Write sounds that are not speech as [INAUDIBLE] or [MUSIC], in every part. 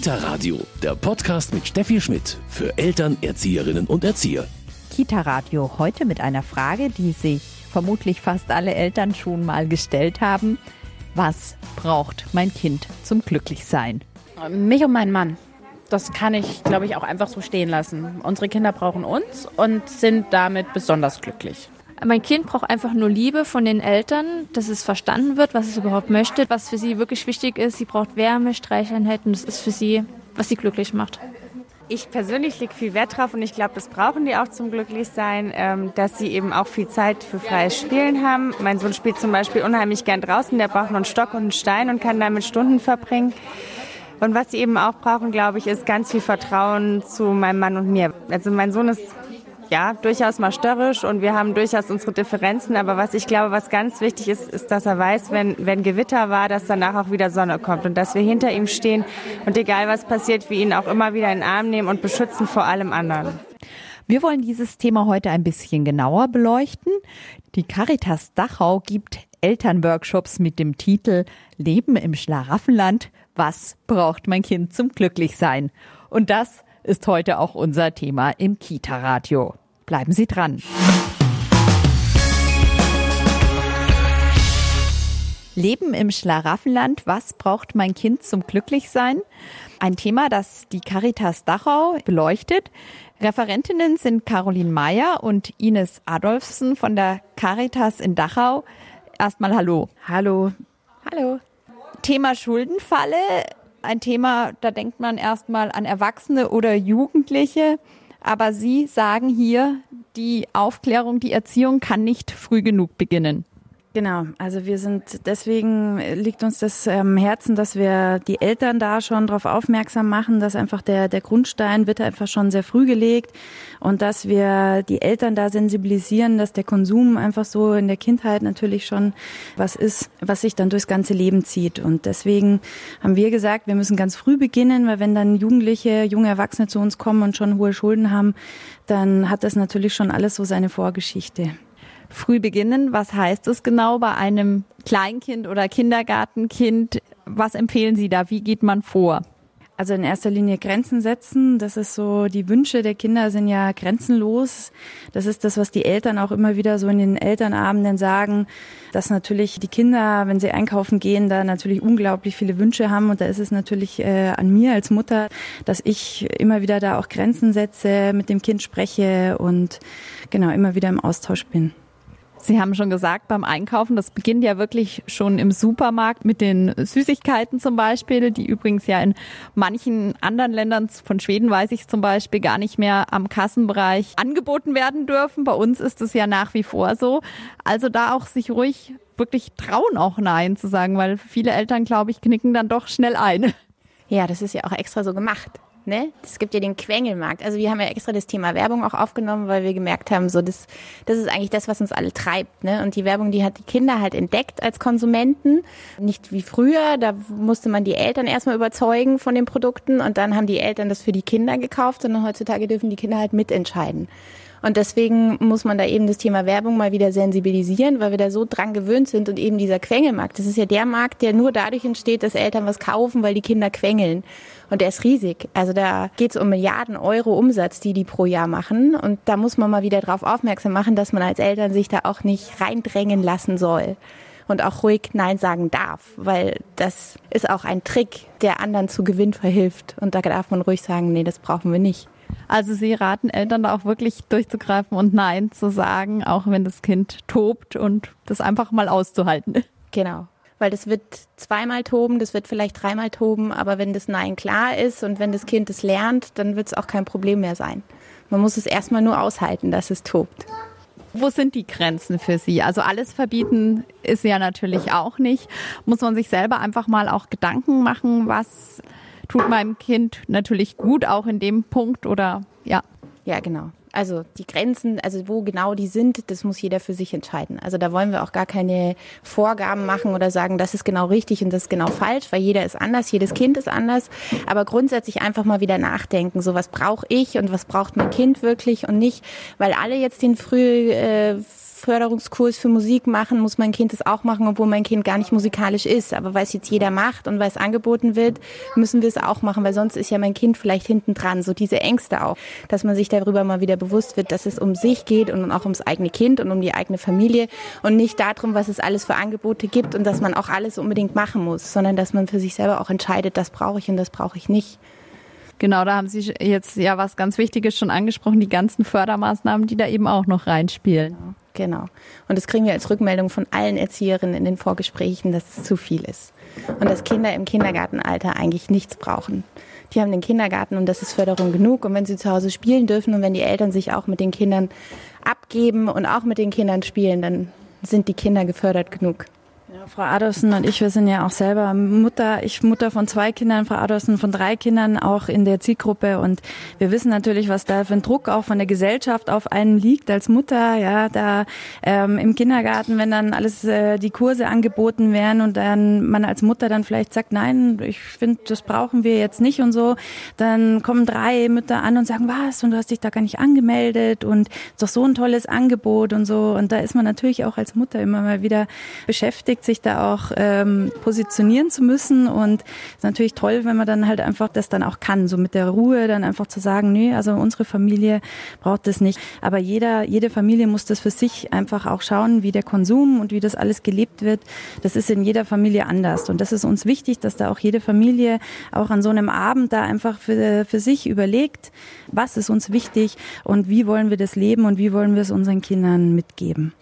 Kita Radio, der Podcast mit Steffi Schmidt für Eltern, Erzieherinnen und Erzieher. Kita Radio heute mit einer Frage, die sich vermutlich fast alle Eltern schon mal gestellt haben. Was braucht mein Kind zum Glücklichsein? Mich und meinen Mann. Das kann ich, glaube ich, auch einfach so stehen lassen. Unsere Kinder brauchen uns und sind damit besonders glücklich. Mein Kind braucht einfach nur Liebe von den Eltern, dass es verstanden wird, was es überhaupt möchte, was für sie wirklich wichtig ist. Sie braucht Wärme, Streicheinheiten. Das ist für sie, was sie glücklich macht. Ich persönlich lege viel Wert drauf und ich glaube, das brauchen die auch zum Glücklichsein, ähm, dass sie eben auch viel Zeit für freies Spielen haben. Mein Sohn spielt zum Beispiel unheimlich gern draußen, der braucht nur einen Stock und einen Stein und kann damit Stunden verbringen. Und was sie eben auch brauchen, glaube ich, ist ganz viel Vertrauen zu meinem Mann und mir. Also mein Sohn ist ja, durchaus mal störrisch und wir haben durchaus unsere Differenzen. Aber was ich glaube, was ganz wichtig ist, ist, dass er weiß, wenn, wenn Gewitter war, dass danach auch wieder Sonne kommt und dass wir hinter ihm stehen und egal was passiert, wir ihn auch immer wieder in den Arm nehmen und beschützen vor allem anderen. Wir wollen dieses Thema heute ein bisschen genauer beleuchten. Die Caritas Dachau gibt Elternworkshops mit dem Titel Leben im Schlaraffenland. Was braucht mein Kind zum Glücklichsein? Und das ist heute auch unser Thema im Kita-Radio. Bleiben Sie dran. Leben im Schlaraffenland. Was braucht mein Kind zum Glücklichsein? Ein Thema, das die Caritas Dachau beleuchtet. Referentinnen sind Caroline Meyer und Ines Adolfsen von der Caritas in Dachau. Erstmal Hallo. Hallo. Hallo. Thema Schuldenfalle ein Thema, da denkt man erstmal an Erwachsene oder Jugendliche. Aber Sie sagen hier, die Aufklärung, die Erziehung kann nicht früh genug beginnen. Genau, also wir sind, deswegen liegt uns das am Herzen, dass wir die Eltern da schon darauf aufmerksam machen, dass einfach der, der Grundstein wird einfach schon sehr früh gelegt und dass wir die Eltern da sensibilisieren, dass der Konsum einfach so in der Kindheit natürlich schon was ist, was sich dann durchs ganze Leben zieht. Und deswegen haben wir gesagt, wir müssen ganz früh beginnen, weil wenn dann Jugendliche, junge Erwachsene zu uns kommen und schon hohe Schulden haben, dann hat das natürlich schon alles so seine Vorgeschichte früh beginnen. Was heißt es genau bei einem Kleinkind oder Kindergartenkind? Was empfehlen Sie da? Wie geht man vor? Also in erster Linie Grenzen setzen. Das ist so, die Wünsche der Kinder sind ja grenzenlos. Das ist das, was die Eltern auch immer wieder so in den Elternabenden sagen, dass natürlich die Kinder, wenn sie einkaufen gehen, da natürlich unglaublich viele Wünsche haben. Und da ist es natürlich äh, an mir als Mutter, dass ich immer wieder da auch Grenzen setze, mit dem Kind spreche und genau immer wieder im Austausch bin. Sie haben schon gesagt, beim Einkaufen, das beginnt ja wirklich schon im Supermarkt mit den Süßigkeiten zum Beispiel, die übrigens ja in manchen anderen Ländern, von Schweden weiß ich zum Beispiel, gar nicht mehr am Kassenbereich angeboten werden dürfen. Bei uns ist es ja nach wie vor so. Also da auch sich ruhig wirklich trauen, auch Nein zu sagen, weil viele Eltern, glaube ich, knicken dann doch schnell ein. Ja, das ist ja auch extra so gemacht. Ne? Es gibt ja den Quengelmarkt. Also wir haben ja extra das Thema Werbung auch aufgenommen, weil wir gemerkt haben, so das, das ist eigentlich das, was uns alle treibt. Ne? Und die Werbung, die hat die Kinder halt entdeckt als Konsumenten. Nicht wie früher, da musste man die Eltern erstmal überzeugen von den Produkten und dann haben die Eltern das für die Kinder gekauft, sondern heutzutage dürfen die Kinder halt mitentscheiden. Und deswegen muss man da eben das Thema Werbung mal wieder sensibilisieren, weil wir da so dran gewöhnt sind und eben dieser Quengelmarkt, das ist ja der Markt, der nur dadurch entsteht, dass Eltern was kaufen, weil die Kinder quengeln. Und der ist riesig. Also da geht es um Milliarden Euro Umsatz, die die pro Jahr machen. Und da muss man mal wieder darauf aufmerksam machen, dass man als Eltern sich da auch nicht reindrängen lassen soll und auch ruhig Nein sagen darf, weil das ist auch ein Trick, der anderen zu Gewinn verhilft. Und da darf man ruhig sagen, nee, das brauchen wir nicht. Also Sie raten Eltern da auch wirklich durchzugreifen und Nein zu sagen, auch wenn das Kind tobt und das einfach mal auszuhalten. Genau. Weil das wird zweimal toben, das wird vielleicht dreimal toben, aber wenn das Nein klar ist und wenn das Kind es lernt, dann wird es auch kein Problem mehr sein. Man muss es erstmal nur aushalten, dass es tobt. Wo sind die Grenzen für Sie? Also alles verbieten ist ja natürlich auch nicht. Muss man sich selber einfach mal auch Gedanken machen, was tut meinem Kind natürlich gut, auch in dem Punkt oder ja. Ja, genau. Also die Grenzen, also wo genau die sind, das muss jeder für sich entscheiden. Also da wollen wir auch gar keine Vorgaben machen oder sagen, das ist genau richtig und das ist genau falsch, weil jeder ist anders, jedes Kind ist anders. Aber grundsätzlich einfach mal wieder nachdenken, so was brauche ich und was braucht mein Kind wirklich und nicht, weil alle jetzt den früh äh, Förderungskurs für Musik machen, muss mein Kind es auch machen, obwohl mein Kind gar nicht musikalisch ist. Aber weil es jetzt jeder macht und weil es angeboten wird, müssen wir es auch machen, weil sonst ist ja mein Kind vielleicht hinten dran. So diese Ängste auch, dass man sich darüber mal wieder bewusst wird, dass es um sich geht und auch ums eigene Kind und um die eigene Familie und nicht darum, was es alles für Angebote gibt und dass man auch alles unbedingt machen muss, sondern dass man für sich selber auch entscheidet, das brauche ich und das brauche ich nicht. Genau, da haben Sie jetzt ja was ganz Wichtiges schon angesprochen, die ganzen Fördermaßnahmen, die da eben auch noch reinspielen. Genau. Und das kriegen wir als Rückmeldung von allen Erzieherinnen in den Vorgesprächen, dass es zu viel ist. Und dass Kinder im Kindergartenalter eigentlich nichts brauchen. Die haben den Kindergarten und das ist Förderung genug. Und wenn sie zu Hause spielen dürfen und wenn die Eltern sich auch mit den Kindern abgeben und auch mit den Kindern spielen, dann sind die Kinder gefördert genug. Ja, Frau Adolfsen und ich, wir sind ja auch selber Mutter, ich Mutter von zwei Kindern, Frau Adolfsen von drei Kindern, auch in der Zielgruppe. Und wir wissen natürlich, was da für ein Druck auch von der Gesellschaft auf einen liegt als Mutter. Ja, da ähm, im Kindergarten, wenn dann alles äh, die Kurse angeboten werden und dann man als Mutter dann vielleicht sagt, nein, ich finde, das brauchen wir jetzt nicht und so, dann kommen drei Mütter an und sagen, was? Und du hast dich da gar nicht angemeldet und ist doch so ein tolles Angebot und so. Und da ist man natürlich auch als Mutter immer mal wieder beschäftigt überlegt, sich da auch ähm, positionieren zu müssen. Und ist natürlich toll, wenn man dann halt einfach das dann auch kann, so mit der Ruhe dann einfach zu sagen, nee, also unsere Familie braucht das nicht. Aber jeder, jede Familie muss das für sich einfach auch schauen, wie der Konsum und wie das alles gelebt wird. Das ist in jeder Familie anders. Und das ist uns wichtig, dass da auch jede Familie auch an so einem Abend da einfach für, für sich überlegt, was ist uns wichtig und wie wollen wir das leben und wie wollen wir es unseren Kindern mitgeben.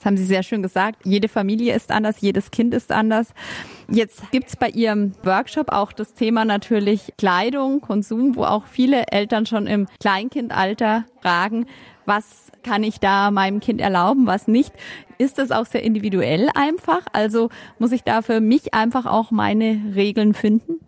Das haben Sie sehr schön gesagt. Jede Familie ist anders, jedes Kind ist anders. Jetzt gibt's bei Ihrem Workshop auch das Thema natürlich Kleidung, Konsum, wo auch viele Eltern schon im Kleinkindalter fragen, was kann ich da meinem Kind erlauben, was nicht. Ist das auch sehr individuell einfach? Also muss ich da für mich einfach auch meine Regeln finden?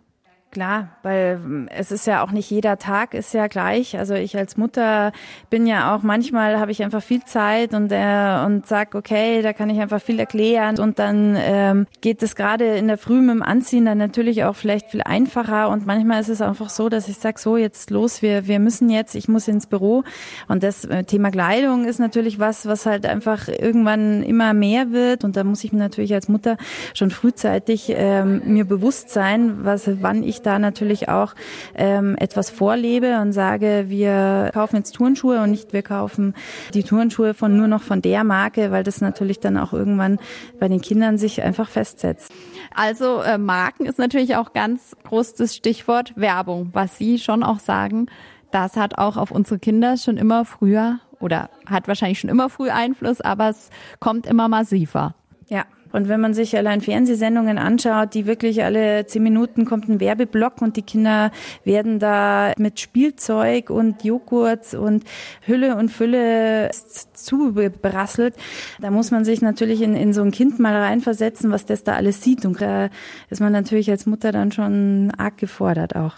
Klar, weil ähm, es ist ja auch nicht jeder Tag ist ja gleich. Also ich als Mutter bin ja auch manchmal habe ich einfach viel Zeit und äh, und sag okay, da kann ich einfach viel erklären. Und dann ähm, geht es gerade in der Früh mit dem Anziehen dann natürlich auch vielleicht viel einfacher. Und manchmal ist es einfach so, dass ich sag so jetzt los, wir wir müssen jetzt, ich muss ins Büro. Und das äh, Thema Kleidung ist natürlich was, was halt einfach irgendwann immer mehr wird. Und da muss ich mir natürlich als Mutter schon frühzeitig ähm, mir bewusst sein, was wann ich da natürlich auch ähm, etwas vorlebe und sage, wir kaufen jetzt Turnschuhe und nicht wir kaufen die Turnschuhe von nur noch von der Marke, weil das natürlich dann auch irgendwann bei den Kindern sich einfach festsetzt. Also äh, Marken ist natürlich auch ganz groß das Stichwort Werbung, was Sie schon auch sagen, das hat auch auf unsere Kinder schon immer früher oder hat wahrscheinlich schon immer früh Einfluss, aber es kommt immer massiver. Ja, und wenn man sich allein Fernsehsendungen anschaut, die wirklich alle zehn Minuten kommt ein Werbeblock und die Kinder werden da mit Spielzeug und Joghurt und Hülle und Fülle zuberasselt, da muss man sich natürlich in, in so ein Kind mal reinversetzen, was das da alles sieht. Und da ist man natürlich als Mutter dann schon arg gefordert auch.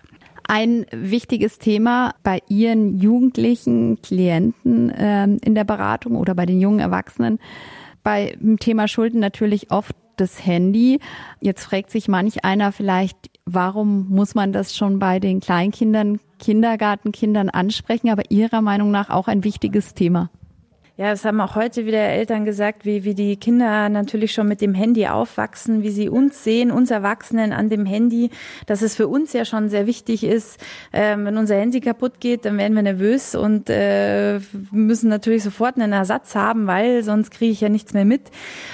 Ein wichtiges Thema bei Ihren jugendlichen Klienten ähm, in der Beratung oder bei den jungen Erwachsenen bei dem Thema Schulden natürlich oft das Handy. Jetzt fragt sich manch einer vielleicht, warum muss man das schon bei den Kleinkindern, Kindergartenkindern ansprechen, aber Ihrer Meinung nach auch ein wichtiges Thema. Ja, das haben auch heute wieder Eltern gesagt, wie, wie die Kinder natürlich schon mit dem Handy aufwachsen, wie sie uns sehen, uns Erwachsenen an dem Handy, dass es für uns ja schon sehr wichtig ist. Ähm, wenn unser Handy kaputt geht, dann werden wir nervös und äh, müssen natürlich sofort einen Ersatz haben, weil sonst kriege ich ja nichts mehr mit.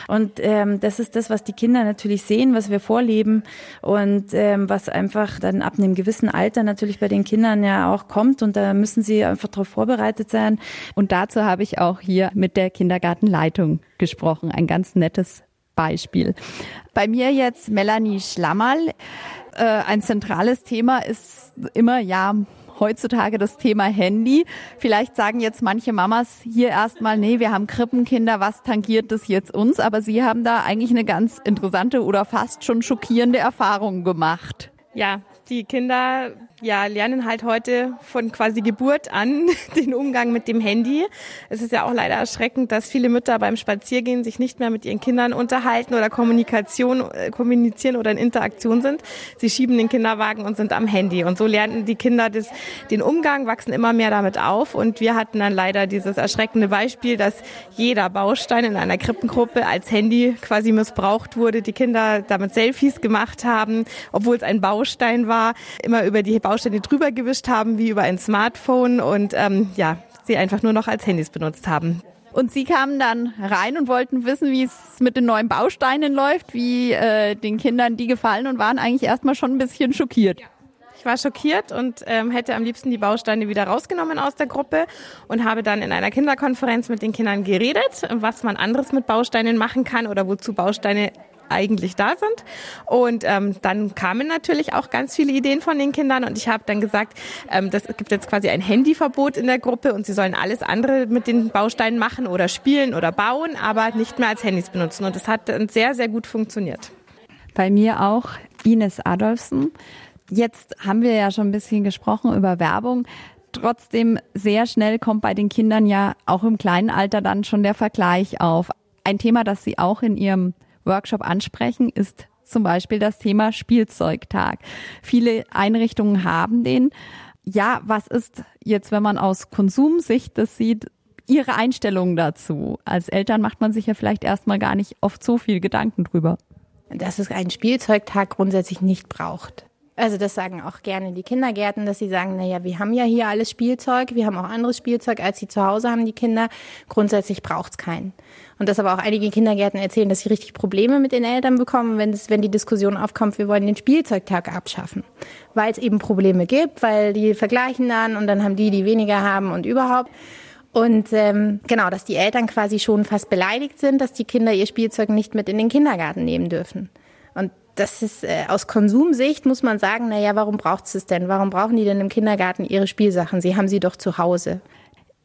Und ähm, das ist das, was die Kinder natürlich sehen, was wir vorleben und ähm, was einfach dann ab einem gewissen Alter natürlich bei den Kindern ja auch kommt und da müssen sie einfach darauf vorbereitet sein. Und dazu habe ich auch hier mit der Kindergartenleitung gesprochen. Ein ganz nettes Beispiel. Bei mir jetzt Melanie Schlammerl. Äh, ein zentrales Thema ist immer, ja, heutzutage das Thema Handy. Vielleicht sagen jetzt manche Mamas hier erstmal, nee, wir haben Krippenkinder, was tangiert das jetzt uns? Aber Sie haben da eigentlich eine ganz interessante oder fast schon schockierende Erfahrung gemacht. Ja, Die Kinder ja, lernen halt heute von quasi Geburt an [LAUGHS] den Umgang mit dem Handy. Es ist ja auch leider erschreckend, dass viele Mütter beim Spaziergehen sich nicht mehr mit ihren Kindern unterhalten oder Kommunikation, äh, kommunizieren oder in Interaktion sind. Sie schieben den Kinderwagen und sind am Handy. Und so lernen die Kinder das, den Umgang, wachsen immer mehr damit auf. Und wir hatten dann leider dieses erschreckende Beispiel, dass jeder Baustein in einer Krippengruppe als Handy quasi missbraucht wurde. Die Kinder damit Selfies gemacht haben, obwohl es ein Baustein war, immer über die Bausteine drüber gewischt haben wie über ein Smartphone und ähm, ja, sie einfach nur noch als Handys benutzt haben. Und Sie kamen dann rein und wollten wissen, wie es mit den neuen Bausteinen läuft, wie äh, den Kindern die gefallen und waren eigentlich erstmal schon ein bisschen schockiert. Ich war schockiert und ähm, hätte am liebsten die Bausteine wieder rausgenommen aus der Gruppe und habe dann in einer Kinderkonferenz mit den Kindern geredet, was man anderes mit Bausteinen machen kann oder wozu Bausteine eigentlich da sind. Und ähm, dann kamen natürlich auch ganz viele Ideen von den Kindern und ich habe dann gesagt, ähm, das gibt jetzt quasi ein Handyverbot in der Gruppe und sie sollen alles andere mit den Bausteinen machen oder spielen oder bauen, aber nicht mehr als Handys benutzen. Und das hat sehr, sehr gut funktioniert. Bei mir auch Ines Adolfsen. Jetzt haben wir ja schon ein bisschen gesprochen über Werbung. Trotzdem sehr schnell kommt bei den Kindern ja auch im kleinen Alter dann schon der Vergleich auf. Ein Thema, das Sie auch in Ihrem Workshop ansprechen, ist zum Beispiel das Thema Spielzeugtag. Viele Einrichtungen haben den. Ja, was ist jetzt, wenn man aus Konsumsicht das sieht, Ihre Einstellung dazu? Als Eltern macht man sich ja vielleicht erstmal gar nicht oft so viel Gedanken drüber. Dass es einen Spielzeugtag grundsätzlich nicht braucht. Also das sagen auch gerne die Kindergärten, dass sie sagen, naja, wir haben ja hier alles Spielzeug, wir haben auch anderes Spielzeug, als sie zu Hause haben, die Kinder. Grundsätzlich braucht's keinen. Und dass aber auch einige Kindergärten erzählen, dass sie richtig Probleme mit den Eltern bekommen, wenn, es, wenn die Diskussion aufkommt, wir wollen den Spielzeugtag abschaffen. Weil es eben Probleme gibt, weil die vergleichen dann und dann haben die, die weniger haben und überhaupt. Und ähm, genau, dass die Eltern quasi schon fast beleidigt sind, dass die Kinder ihr Spielzeug nicht mit in den Kindergarten nehmen dürfen. Und das ist äh, aus Konsumsicht muss man sagen, na ja, warum braucht es denn? Warum brauchen die denn im Kindergarten ihre Spielsachen? Sie haben sie doch zu Hause.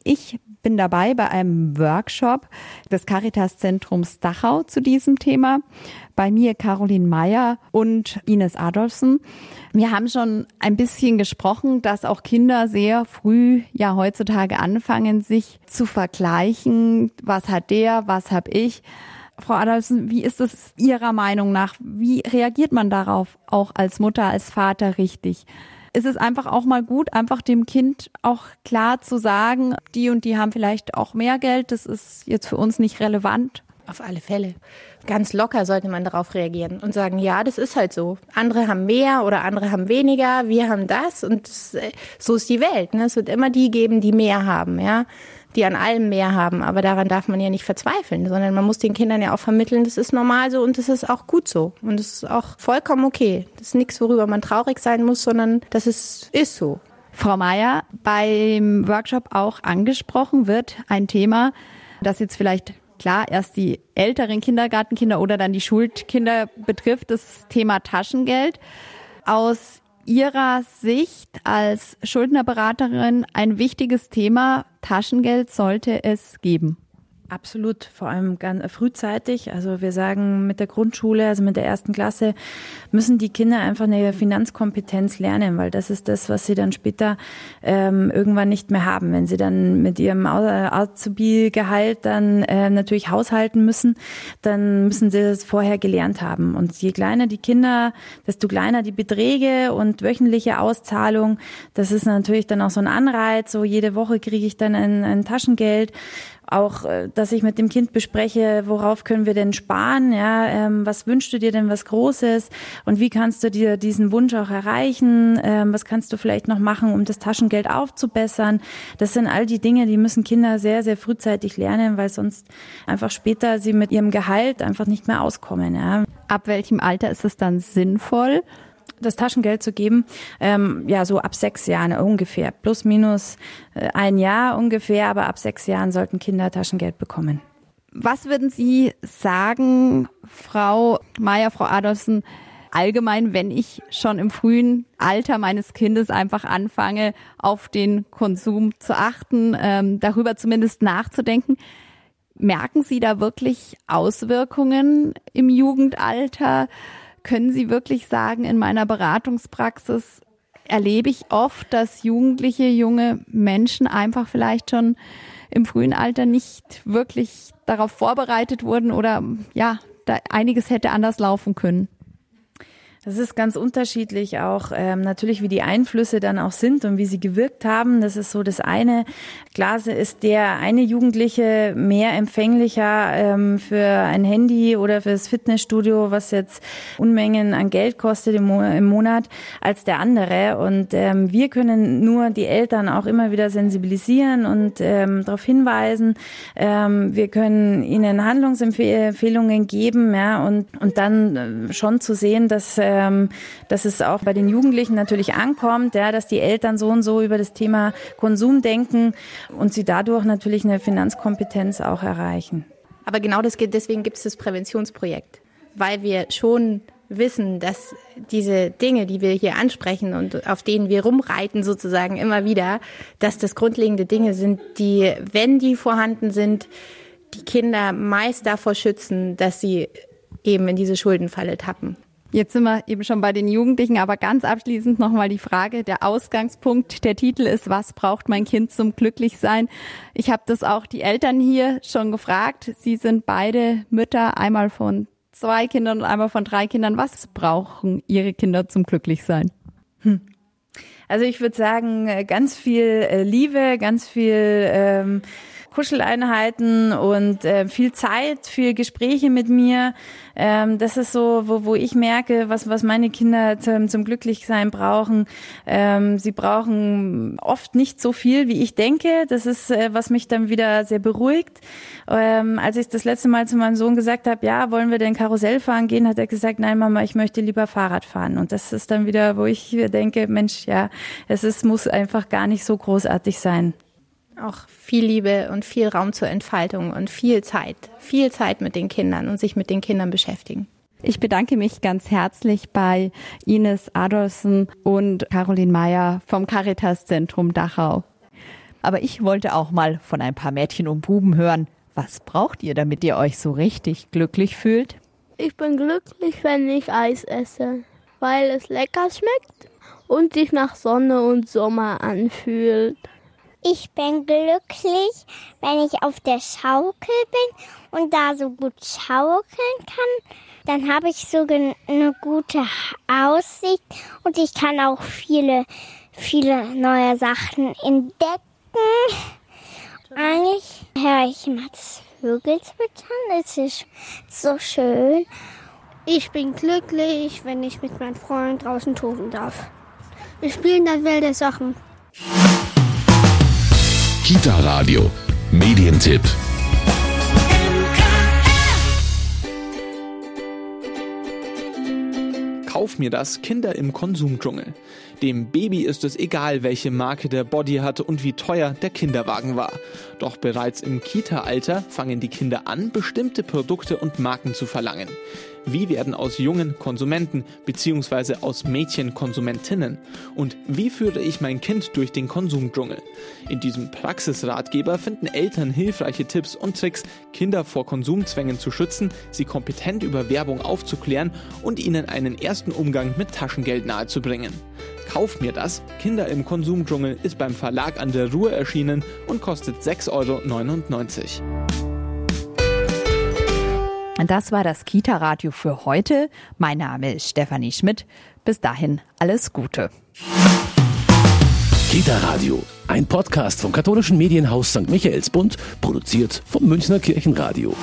Ich bin dabei bei einem Workshop des Caritas-Zentrums Dachau zu diesem Thema. Bei mir Caroline Meyer und Ines Adolfsen. Wir haben schon ein bisschen gesprochen, dass auch Kinder sehr früh ja heutzutage anfangen, sich zu vergleichen. Was hat der? Was hab ich? Frau Adolfsen, wie ist es Ihrer Meinung nach? Wie reagiert man darauf auch als Mutter, als Vater richtig? Ist es einfach auch mal gut, einfach dem Kind auch klar zu sagen, die und die haben vielleicht auch mehr Geld, das ist jetzt für uns nicht relevant? Auf alle Fälle. Ganz locker sollte man darauf reagieren und sagen, ja, das ist halt so. Andere haben mehr oder andere haben weniger, wir haben das und äh, so ist die Welt. Ne? Es wird immer die geben, die mehr haben, ja die an allem mehr haben. Aber daran darf man ja nicht verzweifeln, sondern man muss den Kindern ja auch vermitteln, das ist normal so und das ist auch gut so. Und das ist auch vollkommen okay. Das ist nichts, worüber man traurig sein muss, sondern das ist, ist so. Frau Meier, beim Workshop auch angesprochen wird ein Thema, das jetzt vielleicht klar erst die älteren Kindergartenkinder oder dann die Schulkinder betrifft, das Thema Taschengeld. Aus Ihrer Sicht als Schuldnerberaterin ein wichtiges Thema. Taschengeld sollte es geben. Absolut, vor allem ganz frühzeitig. Also wir sagen mit der Grundschule, also mit der ersten Klasse, müssen die Kinder einfach eine Finanzkompetenz lernen, weil das ist das, was sie dann später ähm, irgendwann nicht mehr haben. Wenn sie dann mit ihrem Azubi-Gehalt dann äh, natürlich haushalten müssen, dann müssen sie das vorher gelernt haben. Und je kleiner die Kinder, desto kleiner die Beträge und wöchentliche Auszahlung. Das ist natürlich dann auch so ein Anreiz. So jede Woche kriege ich dann ein, ein Taschengeld auch, äh, dass ich mit dem Kind bespreche, worauf können wir denn sparen, ja, ähm, was wünschst du dir denn was Großes und wie kannst du dir diesen Wunsch auch erreichen, ähm, was kannst du vielleicht noch machen, um das Taschengeld aufzubessern. Das sind all die Dinge, die müssen Kinder sehr, sehr frühzeitig lernen, weil sonst einfach später sie mit ihrem Gehalt einfach nicht mehr auskommen. Ja. Ab welchem Alter ist es dann sinnvoll, das Taschengeld zu geben, ähm, ja, so ab sechs Jahren ungefähr, plus minus äh, ein Jahr ungefähr, aber ab sechs Jahren sollten Kinder Taschengeld bekommen. Was würden Sie sagen, Frau Meier, Frau Adolfsen, allgemein, wenn ich schon im frühen Alter meines Kindes einfach anfange, auf den Konsum zu achten, ähm, darüber zumindest nachzudenken, merken Sie da wirklich Auswirkungen im Jugendalter? Können Sie wirklich sagen, in meiner Beratungspraxis erlebe ich oft, dass Jugendliche, junge Menschen einfach vielleicht schon im frühen Alter nicht wirklich darauf vorbereitet wurden oder ja, da einiges hätte anders laufen können. Das ist ganz unterschiedlich auch ähm, natürlich, wie die Einflüsse dann auch sind und wie sie gewirkt haben. Das ist so das eine. Klar ist der eine Jugendliche mehr empfänglicher ähm, für ein Handy oder fürs Fitnessstudio, was jetzt Unmengen an Geld kostet im, Mo im Monat, als der andere. Und ähm, wir können nur die Eltern auch immer wieder sensibilisieren und ähm, darauf hinweisen. Ähm, wir können ihnen Handlungsempfehlungen geben, ja, und, und dann äh, schon zu sehen, dass äh, ähm, dass es auch bei den Jugendlichen natürlich ankommt, ja, dass die Eltern so und so über das Thema Konsum denken und sie dadurch natürlich eine Finanzkompetenz auch erreichen. Aber genau das deswegen gibt es das Präventionsprojekt, weil wir schon wissen, dass diese Dinge, die wir hier ansprechen und auf denen wir rumreiten sozusagen immer wieder, dass das grundlegende Dinge sind, die, wenn die vorhanden sind, die Kinder meist davor schützen, dass sie eben in diese Schuldenfalle tappen. Jetzt sind wir eben schon bei den Jugendlichen, aber ganz abschließend nochmal die Frage, der Ausgangspunkt, der Titel ist, was braucht mein Kind zum Glücklichsein? Ich habe das auch die Eltern hier schon gefragt. Sie sind beide Mütter, einmal von zwei Kindern und einmal von drei Kindern. Was brauchen Ihre Kinder zum Glücklichsein? Hm. Also ich würde sagen, äh, ganz viel äh, Liebe, ganz viel ähm, Kuscheleinheiten und äh, viel Zeit für Gespräche mit mir. Ähm, das ist so, wo, wo ich merke, was, was meine Kinder zum, zum Glücklichsein brauchen. Ähm, sie brauchen oft nicht so viel, wie ich denke. Das ist, äh, was mich dann wieder sehr beruhigt. Ähm, als ich das letzte Mal zu meinem Sohn gesagt habe, ja, wollen wir denn Karussell fahren gehen, hat er gesagt, nein, Mama, ich möchte lieber Fahrrad fahren. Und das ist dann wieder, wo ich denke, Mensch, ja, es ist, muss einfach gar nicht so großartig sein. Auch viel Liebe und viel Raum zur Entfaltung und viel Zeit, viel Zeit mit den Kindern und sich mit den Kindern beschäftigen. Ich bedanke mich ganz herzlich bei Ines Adolfsen und Caroline Meyer vom Caritas Zentrum Dachau. Aber ich wollte auch mal von ein paar Mädchen und Buben hören. Was braucht ihr, damit ihr euch so richtig glücklich fühlt? Ich bin glücklich, wenn ich Eis esse, weil es lecker schmeckt und sich nach Sonne und Sommer anfühlt. Ich bin glücklich, wenn ich auf der Schaukel bin und da so gut schaukeln kann. Dann habe ich so eine gute Aussicht und ich kann auch viele, viele neue Sachen entdecken. Eigentlich höre ich immer das Vögelzwitschern. Es ist so schön. Ich bin glücklich, wenn ich mit meinen Freunden draußen toben darf. Wir spielen dann wilde Sachen. Kita Radio. Medientipp. Kauf mir das Kinder im Konsumdschungel. Dem Baby ist es egal, welche Marke der Body hatte und wie teuer der Kinderwagen war. Doch bereits im Kita-Alter fangen die Kinder an, bestimmte Produkte und Marken zu verlangen. Wie werden aus jungen Konsumenten bzw. aus Mädchen Konsumentinnen? Und wie führe ich mein Kind durch den Konsumdschungel? In diesem Praxisratgeber finden Eltern hilfreiche Tipps und Tricks, Kinder vor Konsumzwängen zu schützen, sie kompetent über Werbung aufzuklären und ihnen einen ersten Umgang mit Taschengeld nahezubringen. Kauf mir das. Kinder im Konsumdschungel ist beim Verlag an der Ruhr erschienen und kostet 6,99 Euro. Das war das Kita-Radio für heute. Mein Name ist Stefanie Schmidt. Bis dahin alles Gute. Kita-Radio, ein Podcast vom katholischen Medienhaus St. Michaelsbund, produziert vom Münchner Kirchenradio.